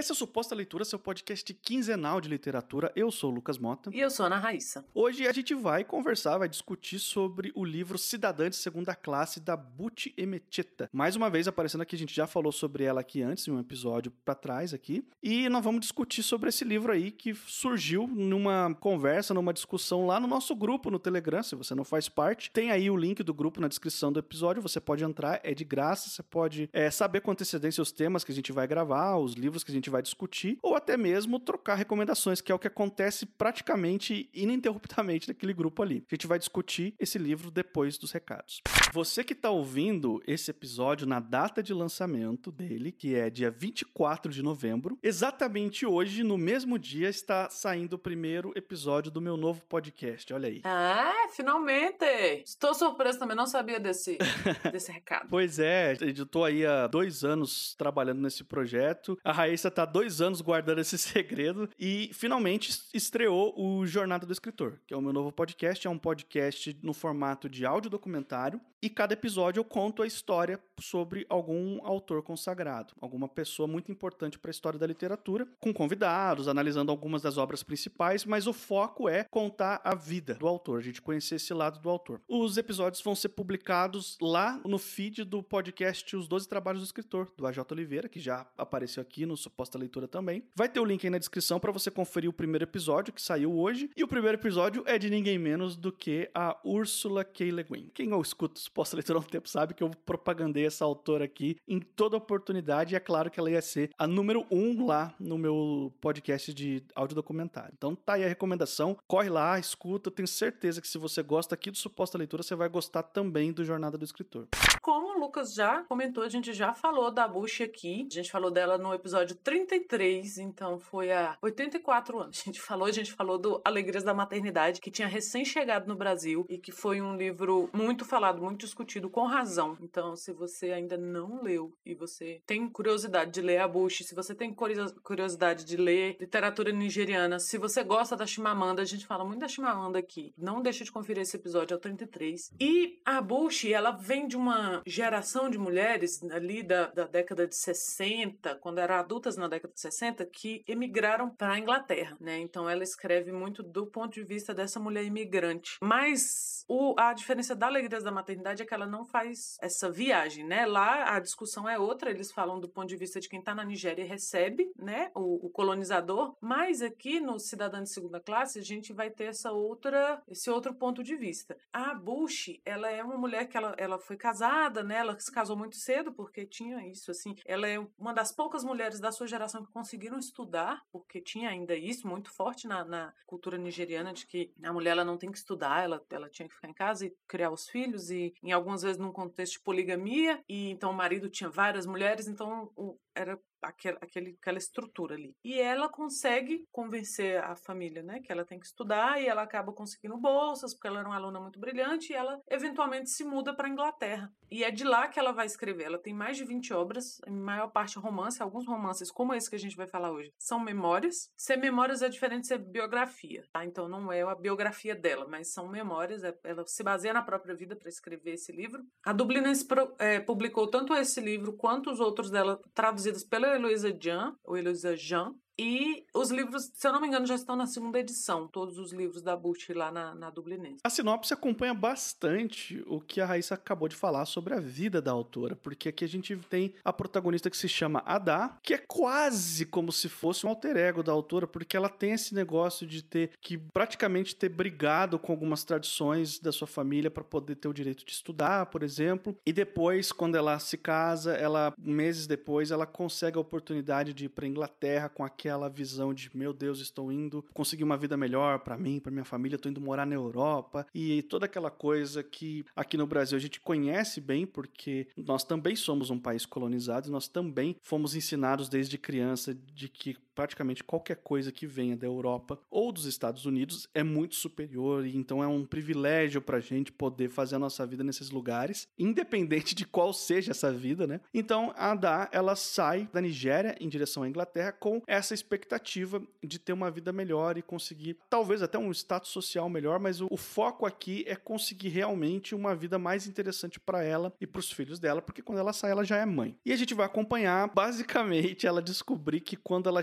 Essa é a Suposta Leitura, seu podcast quinzenal de literatura. Eu sou o Lucas Mota. E eu sou a Ana Raíssa. Hoje a gente vai conversar, vai discutir sobre o livro Cidadã de Segunda Classe, da Buti Emecheta. Mais uma vez aparecendo aqui, a gente já falou sobre ela aqui antes, em um episódio para trás aqui. E nós vamos discutir sobre esse livro aí que surgiu numa conversa, numa discussão lá no nosso grupo no Telegram. Se você não faz parte, tem aí o link do grupo na descrição do episódio. Você pode entrar, é de graça. Você pode é, saber com antecedência os temas que a gente vai gravar, os livros que a gente vai discutir, ou até mesmo trocar recomendações, que é o que acontece praticamente ininterruptamente naquele grupo ali. A gente vai discutir esse livro depois dos recados. Você que está ouvindo esse episódio na data de lançamento dele, que é dia 24 de novembro, exatamente hoje, no mesmo dia, está saindo o primeiro episódio do meu novo podcast. Olha aí. Ah, finalmente! Estou surpreso também, não sabia desse, desse recado. Pois é, tô aí há dois anos trabalhando nesse projeto. A Raíssa tá há dois anos guardando esse segredo e finalmente estreou o Jornada do Escritor, que é o meu novo podcast. É um podcast no formato de áudio documentário e cada episódio eu conto a história sobre algum autor consagrado, alguma pessoa muito importante para a história da literatura, com convidados, analisando algumas das obras principais, mas o foco é contar a vida do autor, a gente conhecer esse lado do autor. Os episódios vão ser publicados lá no feed do podcast Os Doze Trabalhos do Escritor, do AJ Oliveira, que já apareceu aqui no Suposta Leitura também. Vai ter o link aí na descrição para você conferir o primeiro episódio que saiu hoje, e o primeiro episódio é de ninguém menos do que a Úrsula K. Le Guin. Quem eu escuto Suposta Leitura há um tempo sabe que eu propagandei essa autora aqui em toda oportunidade e é claro que ela ia ser a número um lá no meu podcast de áudio documentário. Então tá aí a recomendação, corre lá, escuta, tenho certeza que se você gosta aqui do Suposta Leitura, você vai gostar também do Jornada do Escritor. Como o Lucas já comentou, a gente já falou da Bush aqui, a gente falou dela no episódio 33, então foi há 84 anos. A gente falou, a gente falou do Alegrias da Maternidade, que tinha recém chegado no Brasil e que foi um livro muito falado, muito discutido com razão. Então, se você ainda não leu e você tem curiosidade de ler a Bush, se você tem curiosidade de ler literatura nigeriana, se você gosta da Chimamanda, a gente fala muito da Chimamanda aqui. Não deixe de conferir esse episódio, é o 33. E a Bush, ela vem de uma geração de mulheres ali da, da década de 60, quando eram adultas na década de 60, que emigraram para a Inglaterra, né? Então ela escreve muito do ponto de vista dessa mulher imigrante. Mas o, a diferença da Alegrias da Maternidade é que ela não faz essa viagem, né? Lá a discussão é outra, eles falam do ponto de vista de quem está na Nigéria e recebe, né, o, o, colonizador, mas aqui no Cidadão de Segunda Classe a gente vai ter essa outra, esse outro ponto de vista. A Bush, ela é uma mulher que ela, ela foi casada, né? Ela se casou muito cedo porque tinha isso, assim. Ela é uma das poucas mulheres da sua geração que conseguiram estudar, porque tinha ainda isso muito forte na, na cultura nigeriana de que a mulher ela não tem que estudar, ela, ela tinha que ficar em casa e criar os filhos e em algumas vezes num contexto de poligamia e então o marido tinha várias mulheres, então o, era aquele, aquela estrutura ali. E ela consegue convencer a família, né, que ela tem que estudar e ela acaba conseguindo bolsas, porque ela era uma aluna muito brilhante e ela eventualmente se muda para Inglaterra. E é de lá que ela vai escrever. Ela tem mais de 20 obras, a maior parte romance, alguns romances, como esse que a gente vai falar hoje, são memórias. Ser memórias é diferente de ser biografia, tá? Então não é a biografia dela, mas são memórias. É, ela se baseia na própria vida para escrever esse livro. A Dublinense é, publicou tanto esse livro quanto os outros dela traduzidos pela Hello les Jean, ou Hello les Jean, e os livros, se eu não me engano, já estão na segunda edição, todos os livros da Bush lá na, na Dublinense. A sinopse acompanha bastante o que a Raíssa acabou de falar sobre a vida da autora, porque aqui a gente tem a protagonista que se chama Ada, que é quase como se fosse um alter ego da autora, porque ela tem esse negócio de ter que praticamente ter brigado com algumas tradições da sua família para poder ter o direito de estudar, por exemplo. E depois, quando ela se casa, ela meses depois, ela consegue a oportunidade de ir para Inglaterra com aquela aquela visão de meu Deus, estou indo conseguir uma vida melhor para mim, para minha família, estou indo morar na Europa. E toda aquela coisa que aqui no Brasil a gente conhece bem porque nós também somos um país colonizado, nós também fomos ensinados desde criança de que praticamente qualquer coisa que venha da Europa ou dos Estados Unidos é muito superior e então é um privilégio pra gente poder fazer a nossa vida nesses lugares, independente de qual seja essa vida, né? Então a Ada, ela sai da Nigéria em direção à Inglaterra com essa expectativa de ter uma vida melhor e conseguir talvez até um status social melhor, mas o, o foco aqui é conseguir realmente uma vida mais interessante para ela e para os filhos dela, porque quando ela sai ela já é mãe. E a gente vai acompanhar basicamente ela descobrir que quando ela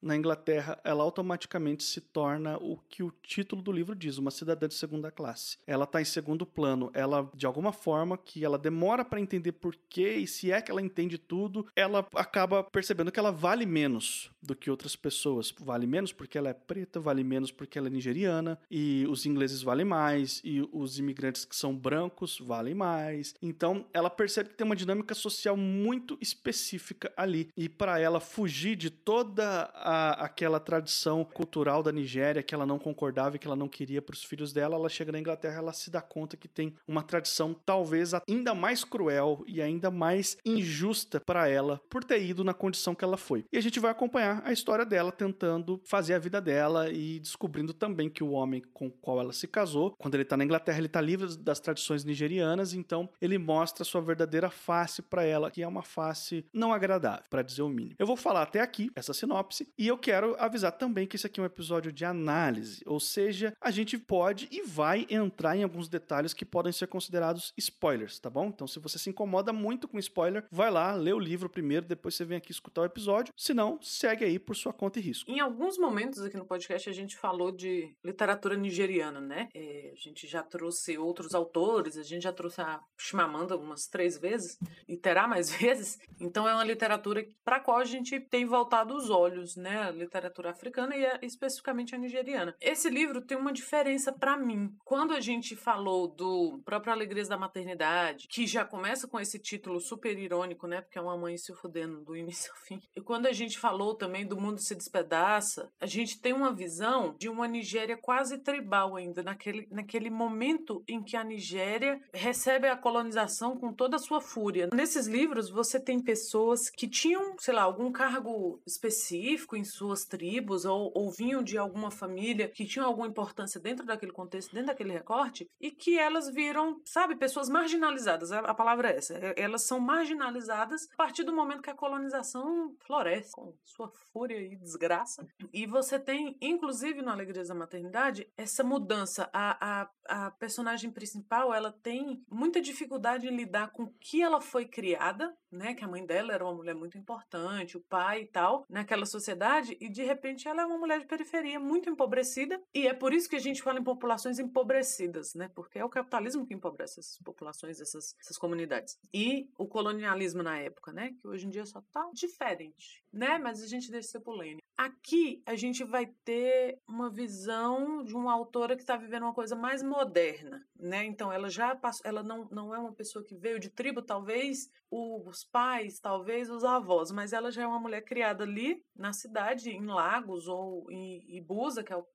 na Inglaterra, ela automaticamente se torna o que o título do livro diz, uma cidadã de segunda classe. Ela tá em segundo plano, ela de alguma forma que ela demora para entender por quê e se é que ela entende tudo, ela acaba percebendo que ela vale menos do que outras pessoas. Vale menos porque ela é preta, vale menos porque ela é nigeriana e os ingleses valem mais e os imigrantes que são brancos valem mais. Então, ela percebe que tem uma dinâmica social muito específica ali e para ela fugir de toda a, aquela tradição cultural da Nigéria que ela não concordava e que ela não queria para os filhos dela, ela chega na Inglaterra, ela se dá conta que tem uma tradição talvez ainda mais cruel e ainda mais injusta para ela por ter ido na condição que ela foi. E a gente vai acompanhar a história dela tentando fazer a vida dela e descobrindo também que o homem com o qual ela se casou, quando ele tá na Inglaterra, ele tá livre das tradições nigerianas, então ele mostra sua verdadeira face para ela, que é uma face não agradável, para dizer o mínimo. Eu vou falar até aqui essa sinopse e eu quero avisar também que esse aqui é um episódio de análise, ou seja, a gente pode e vai entrar em alguns detalhes que podem ser considerados spoilers, tá bom? Então, se você se incomoda muito com spoiler, vai lá, lê o livro primeiro, depois você vem aqui escutar o episódio. Se não, segue aí por sua conta e risco. Em alguns momentos aqui no podcast a gente falou de literatura nigeriana, né? É, a gente já trouxe outros autores, a gente já trouxe a Chimamanda umas três vezes e terá mais vezes. Então é uma literatura para a qual a gente tem voltado os olhos, né? A literatura africana e a, especificamente a nigeriana. Esse livro tem uma diferença para mim. Quando a gente falou do próprio Alegrias da Maternidade, que já começa com esse título super irônico, né? Porque é uma mãe se fudendo do início ao fim. E quando a gente falou também do mundo se despedaça, a gente tem uma visão de uma Nigéria quase tribal ainda, naquele, naquele momento em que a Nigéria recebe a colonização com toda a sua fúria. Nesses livros você tem pessoas que tinham, sei lá, algum cargo específico em suas tribos ou, ou vinham de alguma família que tinham alguma importância dentro daquele contexto, dentro daquele recorte, e que elas viram, sabe, pessoas marginalizadas. A, a palavra é essa. É, elas são marginalizadas a partir do momento que a colonização floresce com sua fúria e desgraça. E você tem, inclusive no Alegrias da Maternidade, essa mudança. A, a, a personagem principal, ela tem muita dificuldade em lidar com que ela foi criada, né? Que a mãe dela era uma mulher muito importante, o pai e tal, naquela sociedade, e de repente ela é uma mulher de periferia muito empobrecida, e é por isso que a gente fala em populações empobrecidas, né? Porque é o capitalismo que empobrece essas populações, essas, essas comunidades. E o colonialismo na época, né? Que hoje em dia só tá diferente, né? Mas a gente deixa ser polêmico. Aqui a gente vai ter uma visão de uma autora que está vivendo uma coisa mais moderna, né? Então ela já passou, ela não, não é uma pessoa que veio de tribo, talvez os pais, talvez os avós, mas ela já é uma mulher criada ali na cidade, em Lagos ou em Ibusa, que é o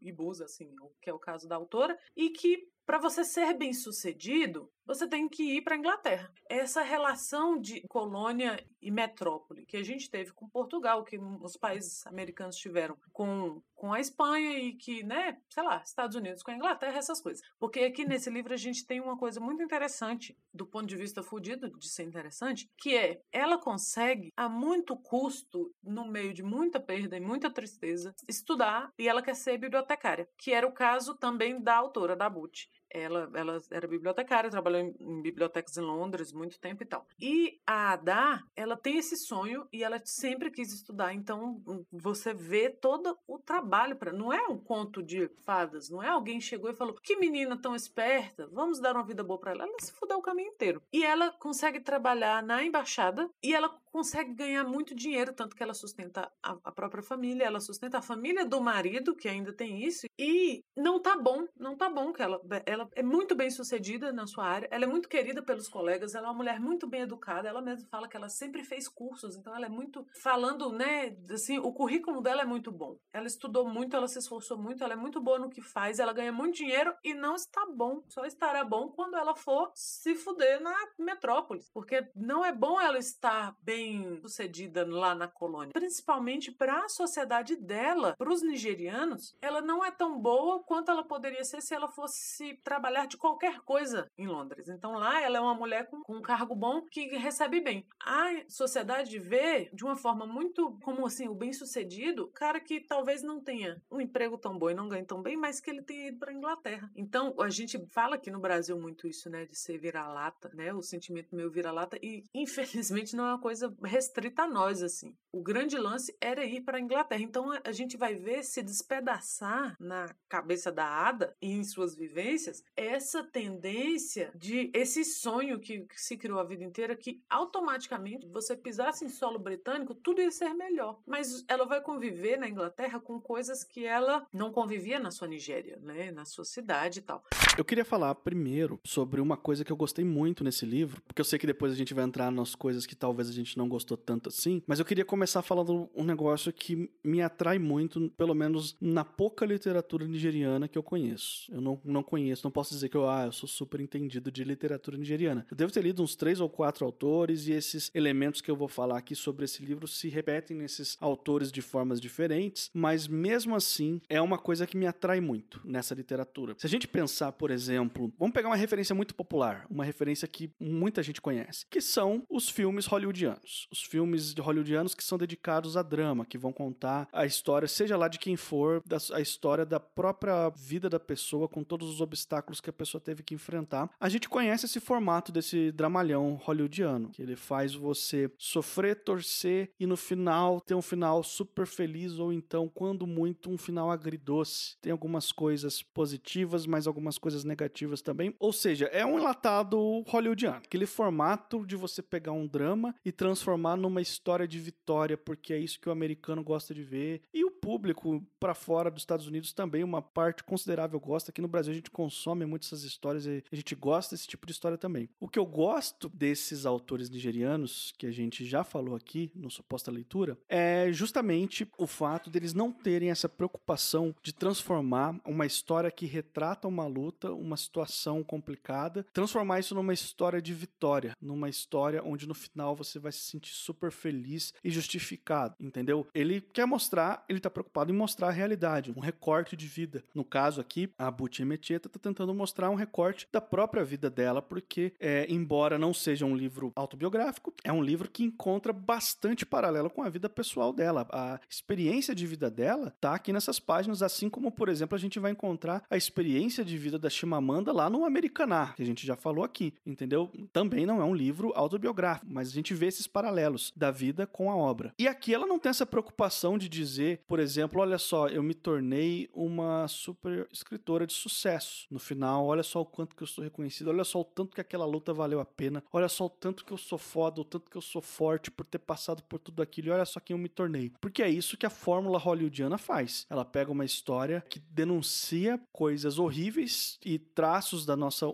Ibusa, assim, que é o caso da autora, e que para você ser bem sucedido, você tem que ir para a Inglaterra. Essa relação de colônia e metrópole que a gente teve com Portugal, que os países americanos tiveram com, com a Espanha e que, né, sei lá, Estados Unidos com a Inglaterra, essas coisas. Porque aqui nesse livro a gente tem uma coisa muito interessante, do ponto de vista fudido de ser interessante, que é ela consegue, a muito custo, no meio de muita perda e muita tristeza, estudar e ela quer ser bibliotecária, que era o caso também da autora, da Butch. Ela, ela era bibliotecária, trabalhou em, em, bibliotecas em Londres muito tempo e tal. E a Ada, ela tem esse sonho e ela sempre quis estudar. Então hum, você vê todo o trabalho para. Não é um conto de fadas, não é alguém chegou e falou: que menina tão esperta, vamos dar uma vida boa para ela. Ela se fudeu o caminho inteiro. E ela consegue trabalhar na embaixada e ela consegue ganhar muito dinheiro, tanto que ela sustenta a, a própria família, ela sustenta a família do marido, que ainda tem isso. E não tá bom, não tá bom que ela, ela ela é muito bem sucedida na sua área, ela é muito querida pelos colegas, ela é uma mulher muito bem educada, ela mesma fala que ela sempre fez cursos, então ela é muito falando, né, assim, o currículo dela é muito bom. Ela estudou muito, ela se esforçou muito, ela é muito boa no que faz, ela ganha muito dinheiro e não está bom. Só estará bom quando ela for se fuder na metrópole, porque não é bom ela estar bem sucedida lá na colônia, principalmente para a sociedade dela, para os nigerianos, ela não é tão boa quanto ela poderia ser se ela fosse trabalhar de qualquer coisa em Londres. Então lá ela é uma mulher com, com um cargo bom que recebe bem. A sociedade vê de uma forma muito como assim o bem-sucedido, cara que talvez não tenha um emprego tão bom e não ganhe tão bem, mas que ele tenha ido para Inglaterra. Então a gente fala aqui no Brasil muito isso, né, de ser vira-lata, né, o sentimento meu vira-lata e infelizmente não é uma coisa restrita a nós assim. O grande lance era ir para Inglaterra. Então a gente vai ver se despedaçar na cabeça da Ada e em suas vivências essa tendência de esse sonho que, que se criou a vida inteira que automaticamente você pisasse em solo britânico tudo ia ser melhor. Mas ela vai conviver na Inglaterra com coisas que ela não convivia na sua Nigéria, né, na sua cidade e tal. Eu queria falar primeiro sobre uma coisa que eu gostei muito nesse livro, porque eu sei que depois a gente vai entrar nas coisas que talvez a gente não gostou tanto assim, mas eu queria começar falando um negócio que me atrai muito, pelo menos na pouca literatura nigeriana que eu conheço. Eu não, não conheço, não posso dizer que eu, ah, eu sou super entendido de literatura nigeriana. Eu devo ter lido uns três ou quatro autores e esses elementos que eu vou falar aqui sobre esse livro se repetem nesses autores de formas diferentes, mas mesmo assim é uma coisa que me atrai muito nessa literatura. Se a gente pensar, por exemplo, vamos pegar uma referência muito popular, uma referência que muita gente conhece, que são os filmes hollywoodianos. Os filmes hollywoodianos que são dedicados a drama, que vão contar a história, seja lá de quem for, da, a história da própria vida da pessoa, com todos os obstáculos que a pessoa teve que enfrentar. A gente conhece esse formato desse dramalhão hollywoodiano, que ele faz você sofrer, torcer e no final ter um final super feliz ou então, quando muito, um final agridoce. Tem algumas coisas positivas, mas algumas coisas coisas negativas também. Ou seja, é um enlatado hollywoodiano. Aquele formato de você pegar um drama e transformar numa história de vitória, porque é isso que o americano gosta de ver. E o público para fora dos Estados Unidos também, uma parte considerável gosta. Aqui no Brasil a gente consome muito essas histórias e a gente gosta desse tipo de história também. O que eu gosto desses autores nigerianos, que a gente já falou aqui no Suposta Leitura, é justamente o fato deles não terem essa preocupação de transformar uma história que retrata uma luta uma situação complicada, transformar isso numa história de vitória, numa história onde no final você vai se sentir super feliz e justificado, entendeu? Ele quer mostrar, ele tá preocupado em mostrar a realidade, um recorte de vida. No caso aqui, a Buti Metieta tá tentando mostrar um recorte da própria vida dela, porque, é, embora não seja um livro autobiográfico, é um livro que encontra bastante paralelo com a vida pessoal dela. A experiência de vida dela tá aqui nessas páginas, assim como, por exemplo, a gente vai encontrar a experiência de vida da Chimamanda lá no Americaná, que a gente já falou aqui, entendeu? Também não é um livro autobiográfico, mas a gente vê esses paralelos da vida com a obra. E aqui ela não tem essa preocupação de dizer, por exemplo, olha só, eu me tornei uma super escritora de sucesso. No final, olha só o quanto que eu sou reconhecido, olha só o tanto que aquela luta valeu a pena, olha só o tanto que eu sou foda, o tanto que eu sou forte por ter passado por tudo aquilo, e olha só quem eu me tornei. Porque é isso que a fórmula hollywoodiana faz. Ela pega uma história que denuncia coisas horríveis e traços da nossa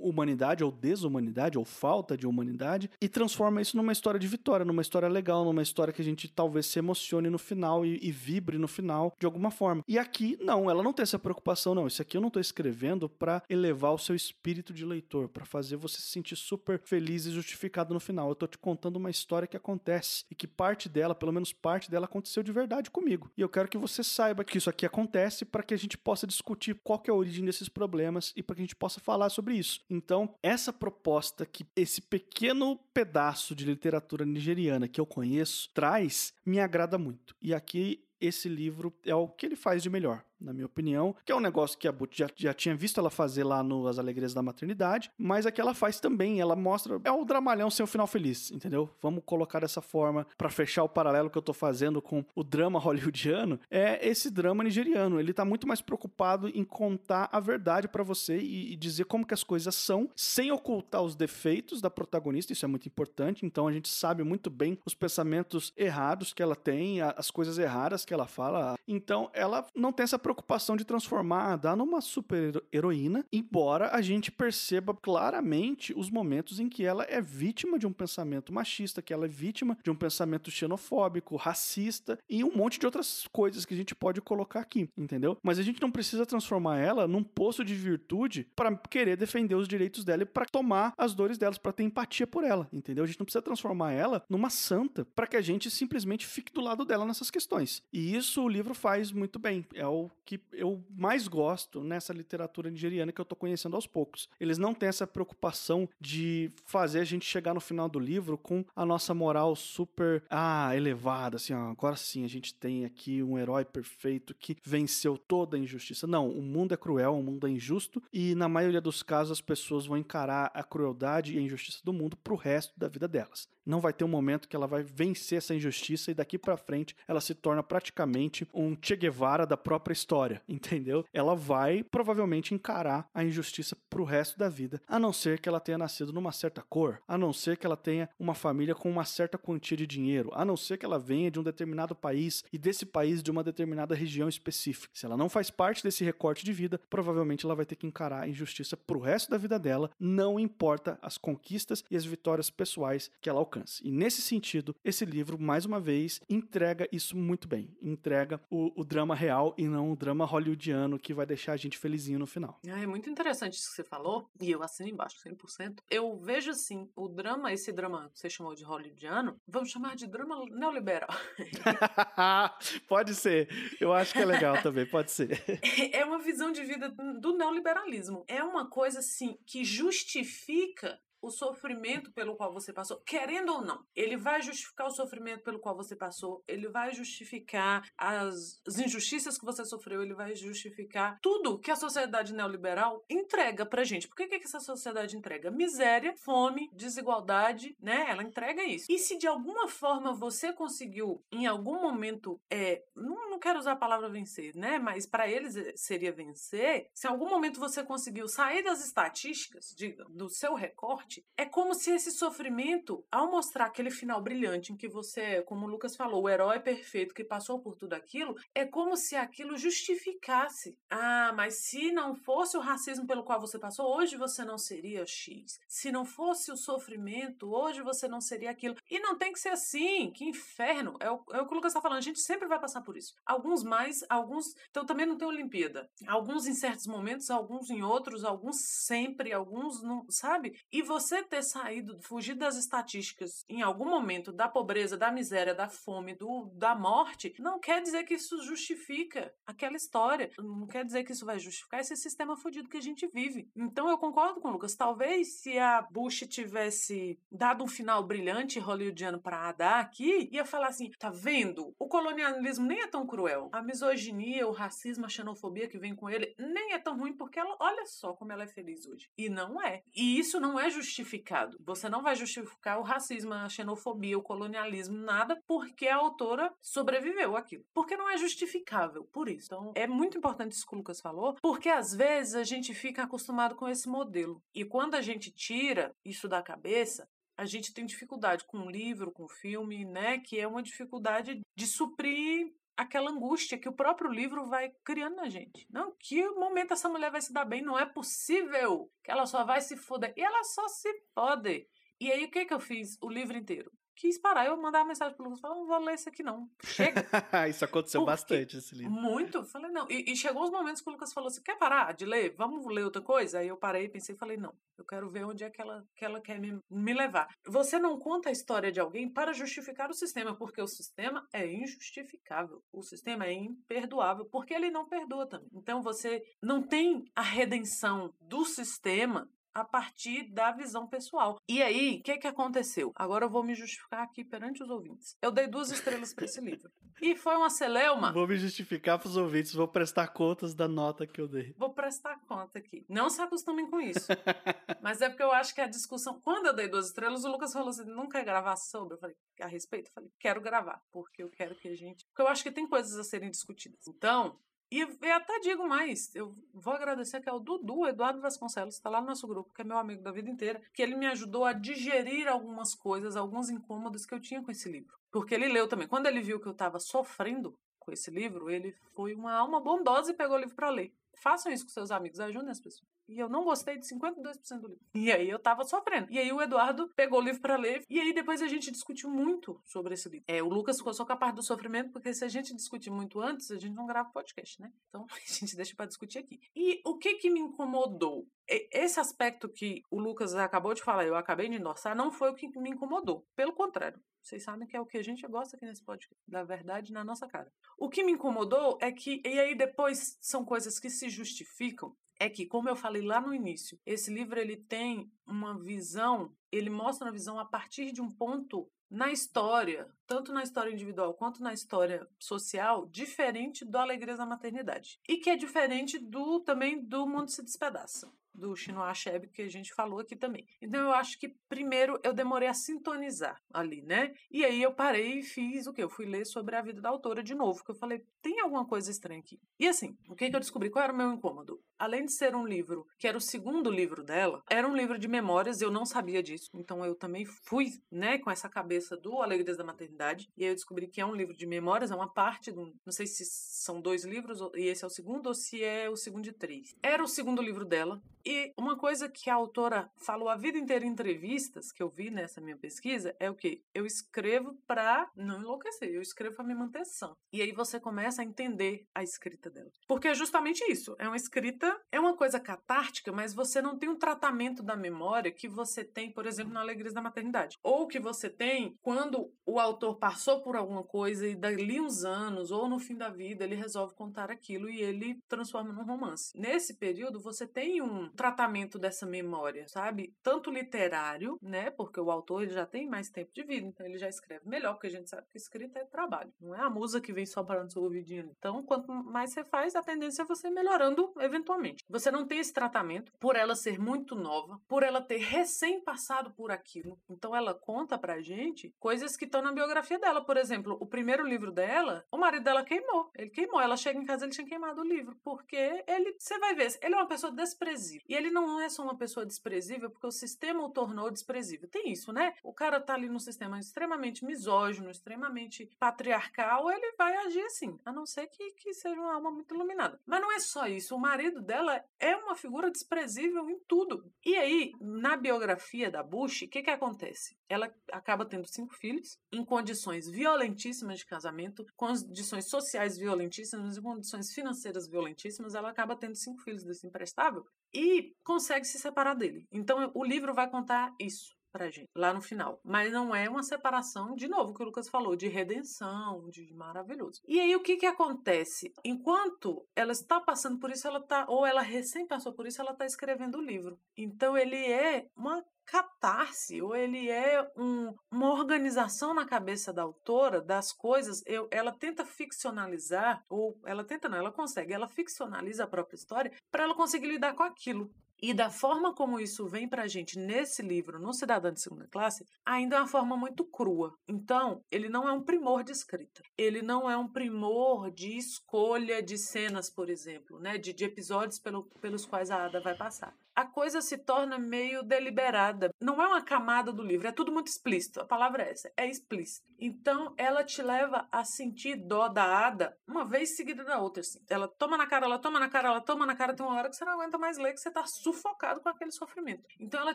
humanidade ou desumanidade ou falta de humanidade e transforma isso numa história de vitória, numa história legal, numa história que a gente talvez se emocione no final e, e vibre no final de alguma forma. E aqui não, ela não tem essa preocupação não. Isso aqui eu não estou escrevendo para elevar o seu espírito de leitor, para fazer você se sentir super feliz e justificado no final. Eu estou te contando uma história que acontece e que parte dela, pelo menos parte dela aconteceu de verdade comigo. E eu quero que você saiba que isso aqui acontece para que a gente possa discutir qual é a origem desses problemas e para que a gente possa falar sobre isso. Então, essa proposta que esse pequeno pedaço de literatura nigeriana que eu conheço traz me agrada muito. E aqui esse livro é o que ele faz de melhor na minha opinião, que é um negócio que a Butch já, já tinha visto ela fazer lá no As Alegrias da Maternidade, mas é que ela faz também, ela mostra, é o dramalhão sem o final feliz, entendeu? Vamos colocar dessa forma para fechar o paralelo que eu tô fazendo com o drama hollywoodiano, é esse drama nigeriano, ele tá muito mais preocupado em contar a verdade para você e, e dizer como que as coisas são, sem ocultar os defeitos da protagonista, isso é muito importante, então a gente sabe muito bem os pensamentos errados que ela tem, as coisas erradas que ela fala, então ela não tem essa preocupação preocupação de transformar a Ada numa super heroína, embora a gente perceba claramente os momentos em que ela é vítima de um pensamento machista, que ela é vítima de um pensamento xenofóbico, racista e um monte de outras coisas que a gente pode colocar aqui, entendeu? Mas a gente não precisa transformar ela num poço de virtude para querer defender os direitos dela e para tomar as dores delas, para ter empatia por ela, entendeu? A gente não precisa transformar ela numa santa para que a gente simplesmente fique do lado dela nessas questões. E isso o livro faz muito bem. É o que eu mais gosto nessa literatura nigeriana que eu tô conhecendo aos poucos. Eles não têm essa preocupação de fazer a gente chegar no final do livro com a nossa moral super ah, elevada, assim, ó, agora sim a gente tem aqui um herói perfeito que venceu toda a injustiça. Não, o mundo é cruel, o mundo é injusto e na maioria dos casos as pessoas vão encarar a crueldade e a injustiça do mundo pro resto da vida delas. Não vai ter um momento que ela vai vencer essa injustiça e daqui para frente ela se torna praticamente um Che Guevara da própria história, entendeu? Ela vai provavelmente encarar a injustiça pro resto da vida, a não ser que ela tenha nascido numa certa cor, a não ser que ela tenha uma família com uma certa quantia de dinheiro, a não ser que ela venha de um determinado país e desse país de uma determinada região específica. Se ela não faz parte desse recorte de vida, provavelmente ela vai ter que encarar a injustiça pro resto da vida dela, não importa as conquistas e as vitórias pessoais que ela alcance. E nesse sentido, esse livro, mais uma vez, entrega isso muito bem. Entrega o, o drama real e não o drama hollywoodiano que vai deixar a gente felizinho no final. É muito interessante isso que você falou, e eu assino embaixo 100%. Eu vejo assim, o drama, esse drama que você chamou de hollywoodiano, vamos chamar de drama neoliberal. pode ser. Eu acho que é legal também, pode ser. É uma visão de vida do neoliberalismo. É uma coisa assim que justifica o sofrimento pelo qual você passou, querendo ou não. Ele vai justificar o sofrimento pelo qual você passou, ele vai justificar as, as injustiças que você sofreu, ele vai justificar tudo que a sociedade neoliberal entrega pra gente. Por que, que essa sociedade entrega? Miséria, fome, desigualdade, né? Ela entrega isso. E se de alguma forma você conseguiu, em algum momento, é, não, não quero usar a palavra vencer, né? Mas para eles é, seria vencer, se em algum momento você conseguiu sair das estatísticas, do seu recorte, é como se esse sofrimento, ao mostrar aquele final brilhante em que você, como o Lucas falou, o herói perfeito que passou por tudo aquilo, é como se aquilo justificasse. Ah, mas se não fosse o racismo pelo qual você passou, hoje você não seria X. Se não fosse o sofrimento, hoje você não seria aquilo. E não tem que ser assim, que inferno. É o, é o que o Lucas está falando, a gente sempre vai passar por isso. Alguns mais, alguns. Então também não tem Olimpíada. Alguns em certos momentos, alguns em outros, alguns sempre, alguns não, sabe? E você você ter saído, fugido das estatísticas em algum momento da pobreza, da miséria, da fome, do, da morte, não quer dizer que isso justifica aquela história. Não quer dizer que isso vai justificar esse sistema fudido que a gente vive. Então eu concordo com o Lucas. Talvez se a Bush tivesse dado um final brilhante hollywoodiano para dar aqui, ia falar assim: tá vendo? O colonialismo nem é tão cruel. A misoginia, o racismo, a xenofobia que vem com ele nem é tão ruim porque ela, olha só como ela é feliz hoje. E não é. E isso não é justificado justificado. Você não vai justificar o racismo, a xenofobia, o colonialismo, nada, porque a autora sobreviveu aquilo. Porque não é justificável, por isso. Então, é muito importante isso que o Lucas falou, porque às vezes a gente fica acostumado com esse modelo. E quando a gente tira isso da cabeça, a gente tem dificuldade com o livro, com filme, né? Que é uma dificuldade de suprir aquela angústia que o próprio livro vai criando na gente. Não, que momento essa mulher vai se dar bem? Não é possível que ela só vai se foder. E ela só se pode. E aí, o que que eu fiz o livro inteiro? Quis parar. Eu mandava mensagem pro Lucas, falei, não vou ler isso aqui não. Chega. isso aconteceu Porque bastante, esse livro. Muito. Falei, não. E, e, chegou os momentos que o Lucas falou assim, quer parar de ler? Vamos ler outra coisa? Aí eu parei, pensei e falei, não. Eu quero ver onde é que ela, que ela quer me, me levar. Você não conta a história de alguém para justificar o sistema, porque o sistema é injustificável. O sistema é imperdoável, porque ele não perdoa também. Então você não tem a redenção do sistema a partir da visão pessoal. E aí, o que, que aconteceu? Agora eu vou me justificar aqui perante os ouvintes. Eu dei duas estrelas para esse livro. E foi uma celeuma. Vou me justificar para os ouvintes, vou prestar contas da nota que eu dei. Vou prestar conta aqui. Não se acostumem com isso. Mas é porque eu acho que a discussão. Quando eu dei duas estrelas, o Lucas falou assim: não quer gravar sobre? Eu falei, a respeito? Eu falei, quero gravar, porque eu quero que a gente. Porque eu acho que tem coisas a serem discutidas. Então, e eu até digo mais, eu vou agradecer que é o Dudu, Eduardo Vasconcelos, está lá no nosso grupo, que é meu amigo da vida inteira, que ele me ajudou a digerir algumas coisas, alguns incômodos que eu tinha com esse livro. Porque ele leu também. Quando ele viu que eu estava sofrendo com esse livro, ele foi uma alma bondosa e pegou o livro para ler. Façam isso com seus amigos, ajudem as pessoas. E eu não gostei de 52% do livro. E aí eu tava sofrendo. E aí o Eduardo pegou o livro para ler. E aí depois a gente discutiu muito sobre esse livro. É, o Lucas ficou só com a parte do sofrimento, porque se a gente discutir muito antes, a gente não grava podcast, né? Então a gente deixa para discutir aqui. E o que que me incomodou? Esse aspecto que o Lucas acabou de falar, eu acabei de endossar, não foi o que me incomodou. Pelo contrário, vocês sabem que é o que a gente gosta aqui nesse podcast, da verdade na nossa cara. O que me incomodou é que, e aí depois são coisas que se justificam, é que, como eu falei lá no início, esse livro ele tem uma visão, ele mostra uma visão a partir de um ponto na história, tanto na história individual quanto na história social, diferente do Alegria da Maternidade. E que é diferente do também do Mundo se Despedaça do Chinua Achebe que a gente falou aqui também. Então eu acho que primeiro eu demorei a sintonizar ali, né? E aí eu parei e fiz o que? Eu fui ler sobre a vida da autora de novo, que eu falei, tem alguma coisa estranha aqui. E assim, o que, que eu descobri? Qual era o meu incômodo? Além de ser um livro, que era o segundo livro dela, era um livro de memórias, eu não sabia disso. Então eu também fui, né, com essa cabeça do Alegrias da Maternidade, e aí eu descobri que é um livro de memórias, é uma parte do, não sei se são dois livros e esse é o segundo ou se é o segundo de três. Era o segundo livro dela, e uma coisa que a autora falou a vida inteira em entrevistas que eu vi nessa minha pesquisa é o que eu escrevo para não enlouquecer, eu escrevo para me manter sã. E aí você começa a entender a escrita dela. Porque é justamente isso, é uma escrita, é uma coisa catártica, mas você não tem um tratamento da memória que você tem, por exemplo, na Alegria da Maternidade, ou que você tem quando o autor passou por alguma coisa e dali uns anos ou no fim da vida ele resolve contar aquilo e ele transforma num romance. Nesse período você tem um tratamento dessa memória, sabe? Tanto literário, né? Porque o autor ele já tem mais tempo de vida, então ele já escreve melhor, porque a gente sabe que escrita é trabalho. Não é a musa que vem só para no seu ouvidinho. Então, quanto mais você faz, a tendência é você melhorando eventualmente. Você não tem esse tratamento por ela ser muito nova, por ela ter recém passado por aquilo. Então, ela conta pra gente coisas que estão na biografia dela. Por exemplo, o primeiro livro dela, o marido dela queimou. Ele queimou. Ela chega em casa, ele tinha queimado o livro, porque ele, você vai ver, ele é uma pessoa desprezível. E ele não é só uma pessoa desprezível porque o sistema o tornou desprezível. Tem isso, né? O cara tá ali num sistema extremamente misógino, extremamente patriarcal, ele vai agir assim, a não ser que, que seja uma alma muito iluminada. Mas não é só isso. O marido dela é uma figura desprezível em tudo. E aí, na biografia da Bush, o que que acontece? Ela acaba tendo cinco filhos em condições violentíssimas de casamento, condições sociais violentíssimas, em condições financeiras violentíssimas. Ela acaba tendo cinco filhos desse imprestável e consegue se separar dele. Então o livro vai contar isso pra gente lá no final. Mas não é uma separação, de novo, que o Lucas falou, de redenção, de maravilhoso. E aí o que que acontece? Enquanto ela está passando por isso, ela tá, ou ela recém passou por isso, ela está escrevendo o livro. Então ele é uma catarse, ou ele é um, uma organização na cabeça da autora das coisas. Eu, ela tenta ficcionalizar, ou ela tenta não, ela consegue, ela ficcionaliza a própria história para ela conseguir lidar com aquilo. E da forma como isso vem pra gente nesse livro, no Cidadão de Segunda Classe, ainda é uma forma muito crua. Então, ele não é um primor de escrita. Ele não é um primor de escolha de cenas, por exemplo, né? De, de episódios pelo, pelos quais a Ada vai passar a coisa se torna meio deliberada. Não é uma camada do livro, é tudo muito explícito. A palavra é essa, é explícito. Então, ela te leva a sentir dó da Ada uma vez seguida da outra. Assim. Ela toma na cara, ela toma na cara, ela toma na cara. Tem uma hora que você não aguenta mais ler, que você tá sufocado com aquele sofrimento. Então, ela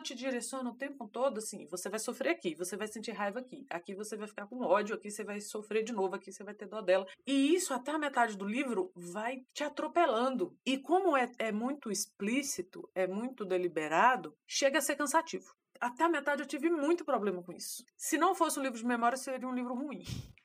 te direciona o tempo todo assim: você vai sofrer aqui, você vai sentir raiva aqui, aqui você vai ficar com ódio, aqui você vai sofrer de novo, aqui você vai ter dó dela. E isso, até a metade do livro, vai te atropelando. E como é, é muito explícito, é muito muito deliberado, chega a ser cansativo. Até a metade eu tive muito problema com isso. Se não fosse um livro de memória, seria um livro ruim.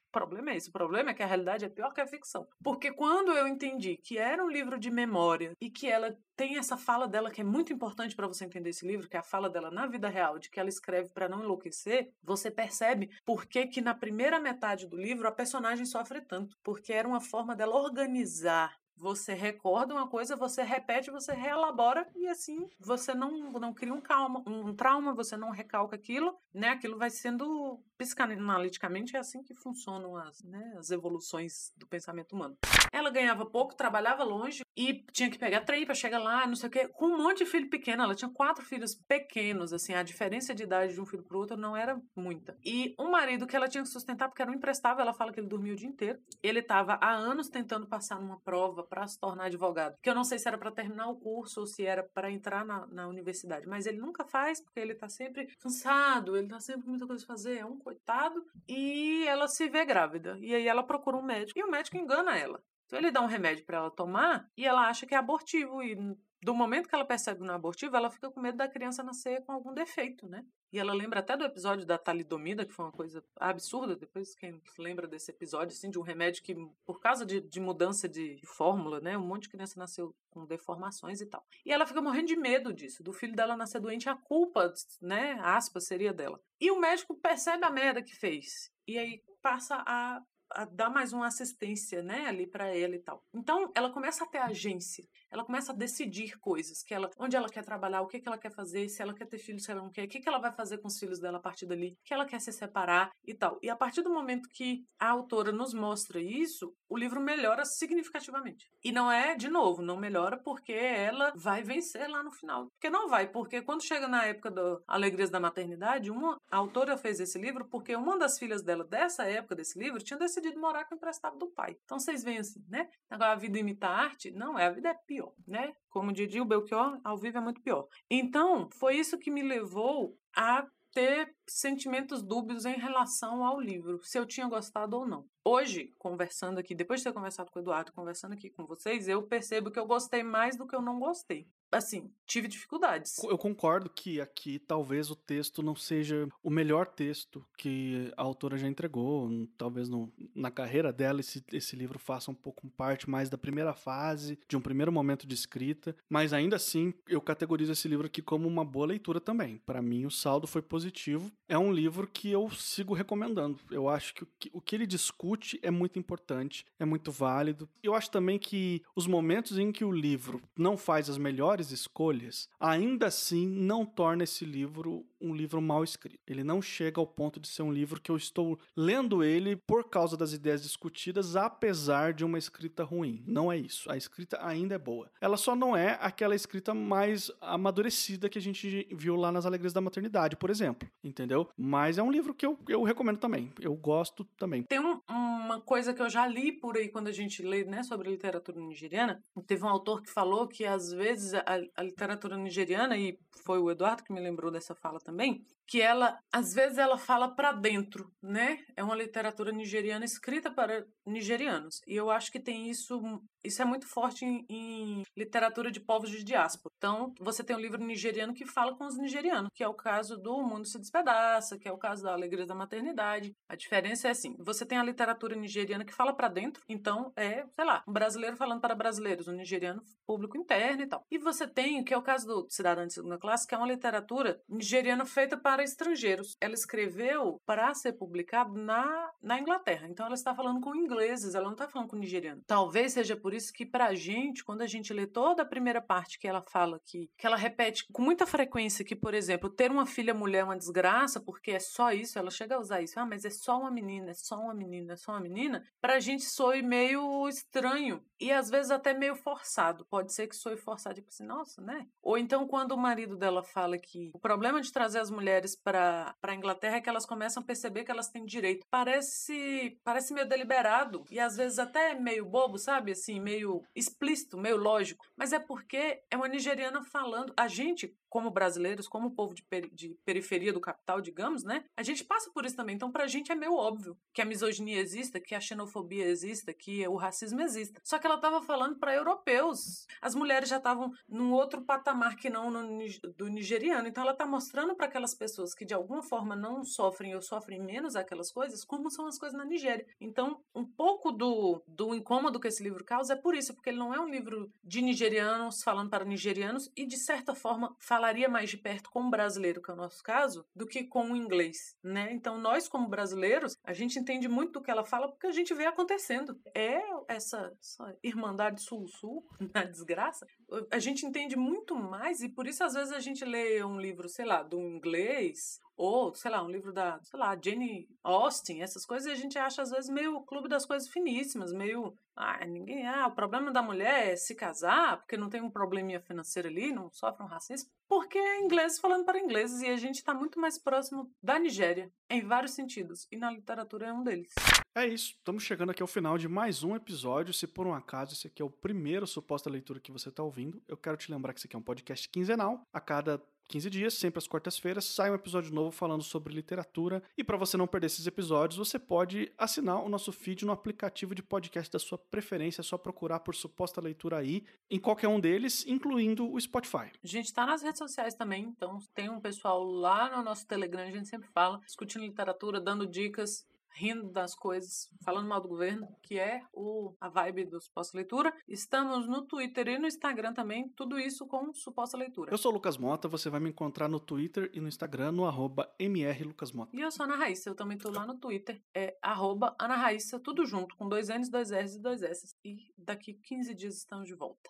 O problema é esse. O problema é que a realidade é pior que a ficção. Porque quando eu entendi que era um livro de memória e que ela tem essa fala dela que é muito importante para você entender esse livro, que é a fala dela na vida real, de que ela escreve para não enlouquecer, você percebe por que que na primeira metade do livro a personagem sofre tanto, porque era uma forma dela organizar você recorda uma coisa, você repete, você reelabora e assim você não, não cria um, calma, um trauma, você não recalca aquilo, né? Aquilo vai sendo psicanaliticamente é assim que funcionam as, né, as evoluções do pensamento humano. Ela ganhava pouco, trabalhava longe e tinha que pegar trem para chegar lá, não sei o quê, com um monte de filho pequeno. Ela tinha quatro filhos pequenos, assim, a diferença de idade de um filho pro outro não era muita. E um marido que ela tinha que sustentar porque era um imprestável, ela fala que ele dormia o dia inteiro. Ele estava há anos tentando passar numa prova para se tornar advogado, que eu não sei se era para terminar o curso ou se era para entrar na, na universidade, mas ele nunca faz porque ele tá sempre cansado, ele tá sempre com muita coisa a fazer, é um coitado. E ela se vê grávida. E aí ela procura um médico e o médico engana ela. Então ele dá um remédio para ela tomar e ela acha que é abortivo e do momento que ela percebe não é abortivo, ela fica com medo da criança nascer com algum defeito, né? E ela lembra até do episódio da talidomida, que foi uma coisa absurda. Depois, quem lembra desse episódio, assim, de um remédio que, por causa de, de mudança de fórmula, né? Um monte de criança nasceu com deformações e tal. E ela fica morrendo de medo disso, do filho dela nascer doente, a culpa, né? Aspas, seria dela. E o médico percebe a merda que fez. E aí passa a a dar mais uma assistência, né, ali para ela e tal. Então, ela começa a ter agência ela começa a decidir coisas, que ela, onde ela quer trabalhar, o que, que ela quer fazer, se ela quer ter filhos, se ela não quer, o que, que ela vai fazer com os filhos dela a partir dali, que ela quer se separar e tal. E a partir do momento que a autora nos mostra isso, o livro melhora significativamente. E não é, de novo, não melhora porque ela vai vencer lá no final. Porque não vai, porque quando chega na época do Alegrias da Maternidade, uma autora fez esse livro porque uma das filhas dela dessa época desse livro tinha decidido morar com o emprestado do pai. Então vocês veem assim, né? Agora a vida imita a arte? Não é, a vida é pior pior, né? Como diria o Belchior, ao vivo é muito pior. Então, foi isso que me levou a ter sentimentos dúbios em relação ao livro, se eu tinha gostado ou não. Hoje, conversando aqui, depois de ter conversado com o Eduardo, conversando aqui com vocês, eu percebo que eu gostei mais do que eu não gostei assim, tive dificuldades. Eu concordo que aqui talvez o texto não seja o melhor texto que a autora já entregou. Talvez na carreira dela esse, esse livro faça um pouco parte mais da primeira fase, de um primeiro momento de escrita. Mas ainda assim, eu categorizo esse livro aqui como uma boa leitura também. Para mim, o saldo foi positivo. É um livro que eu sigo recomendando. Eu acho que o, que o que ele discute é muito importante, é muito válido. Eu acho também que os momentos em que o livro não faz as melhores melhores escolhas, ainda assim não torna esse livro um livro mal escrito. Ele não chega ao ponto de ser um livro que eu estou lendo ele por causa das ideias discutidas, apesar de uma escrita ruim. Não é isso. A escrita ainda é boa. Ela só não é aquela escrita mais amadurecida que a gente viu lá nas Alegrias da Maternidade, por exemplo. Entendeu? Mas é um livro que eu, eu recomendo também. Eu gosto também. Tem um, uma coisa que eu já li por aí quando a gente lê né, sobre literatura nigeriana. Teve um autor que falou que às vezes a, a literatura nigeriana, e foi o Eduardo que me lembrou dessa fala também, que ela, às vezes, ela fala para dentro, né? É uma literatura nigeriana escrita para nigerianos. E eu acho que tem isso, isso é muito forte em, em, literatura de povos de diáspora. Então, você tem um livro nigeriano que fala com os nigerianos, que é o caso do Mundo se Despedaça, que é o caso da Alegria da Maternidade. A diferença é assim, você tem a literatura nigeriana que fala para dentro, então é, sei lá, um brasileiro falando para brasileiros, um nigeriano público interno e tal. E você tem que é o caso do Cidadão de Segunda Classe, que é uma literatura nigeriana feita para estrangeiros. Ela escreveu para ser publicado na, na Inglaterra. Então ela está falando com ingleses, ela não está falando com nigeriano. Talvez seja por isso que para a gente, quando a gente lê toda a primeira parte que ela fala aqui, que ela repete com muita frequência que, por exemplo, ter uma filha mulher é uma desgraça, porque é só isso, ela chega a usar isso. Ah, mas é só uma menina, é só uma menina, é só uma menina. Para a gente soe meio estranho e às vezes até meio forçado. Pode ser que soe forçado, tipo assim, nossa, né? Ou então quando o marido dela fala que o problema de trazer as mulheres mulheres para a Inglaterra é que elas começam a perceber que elas têm direito. Parece, parece meio deliberado e às vezes até meio bobo, sabe? Assim, meio explícito, meio lógico. Mas é porque é uma nigeriana falando. A gente, como brasileiros, como povo de, peri de periferia do capital, digamos, né? A gente passa por isso também. Então, pra gente é meio óbvio que a misoginia exista, que a xenofobia exista, que o racismo exista. Só que ela estava falando para europeus. As mulheres já estavam num outro patamar que não no, do nigeriano. Então, ela está mostrando para aquelas pessoas que de alguma forma não sofrem ou sofrem menos aquelas coisas, como são as coisas na Nigéria. Então, um pouco do, do incômodo que esse livro causa é por isso, porque ele não é um livro de nigerianos falando para nigerianos e, de certa forma, falaria mais de perto com o brasileiro, que é o nosso caso, do que com o inglês, né? Então, nós, como brasileiros, a gente entende muito do que ela fala porque a gente vê acontecendo. É essa, essa irmandade sul-sul, na desgraça, a gente entende muito mais e por isso, às vezes, a gente lê um livro, sei lá, do inglês ou, sei lá, um livro da, sei lá, Jane Austen, essas coisas a gente acha às vezes meio clube das coisas finíssimas, meio, ah, ninguém, ah, o problema da mulher é se casar, porque não tem um probleminha financeiro ali, não sofre um racismo, porque é inglês falando para ingleses e a gente está muito mais próximo da Nigéria, em vários sentidos, e na literatura é um deles. É isso, estamos chegando aqui ao final de mais um episódio. Se por um acaso esse aqui é o primeiro suposta leitura que você está ouvindo, eu quero te lembrar que esse aqui é um podcast quinzenal. A cada 15 dias, sempre às quartas-feiras, sai um episódio novo falando sobre literatura. E para você não perder esses episódios, você pode assinar o nosso feed no aplicativo de podcast da sua preferência. É só procurar por suposta leitura aí, em qualquer um deles, incluindo o Spotify. A gente está nas redes sociais também, então tem um pessoal lá no nosso Telegram, a gente sempre fala, discutindo literatura, dando dicas rindo das coisas, falando mal do governo, que é o, a vibe do Suposta Leitura. Estamos no Twitter e no Instagram também, tudo isso com Suposta Leitura. Eu sou o Lucas Mota, você vai me encontrar no Twitter e no Instagram no arroba mrlucasmota. E eu sou a Ana Raíssa, eu também tô lá no Twitter, é arroba Ana Raíssa, tudo junto, com dois N's, dois R's e dois S's. E daqui 15 dias estamos de volta.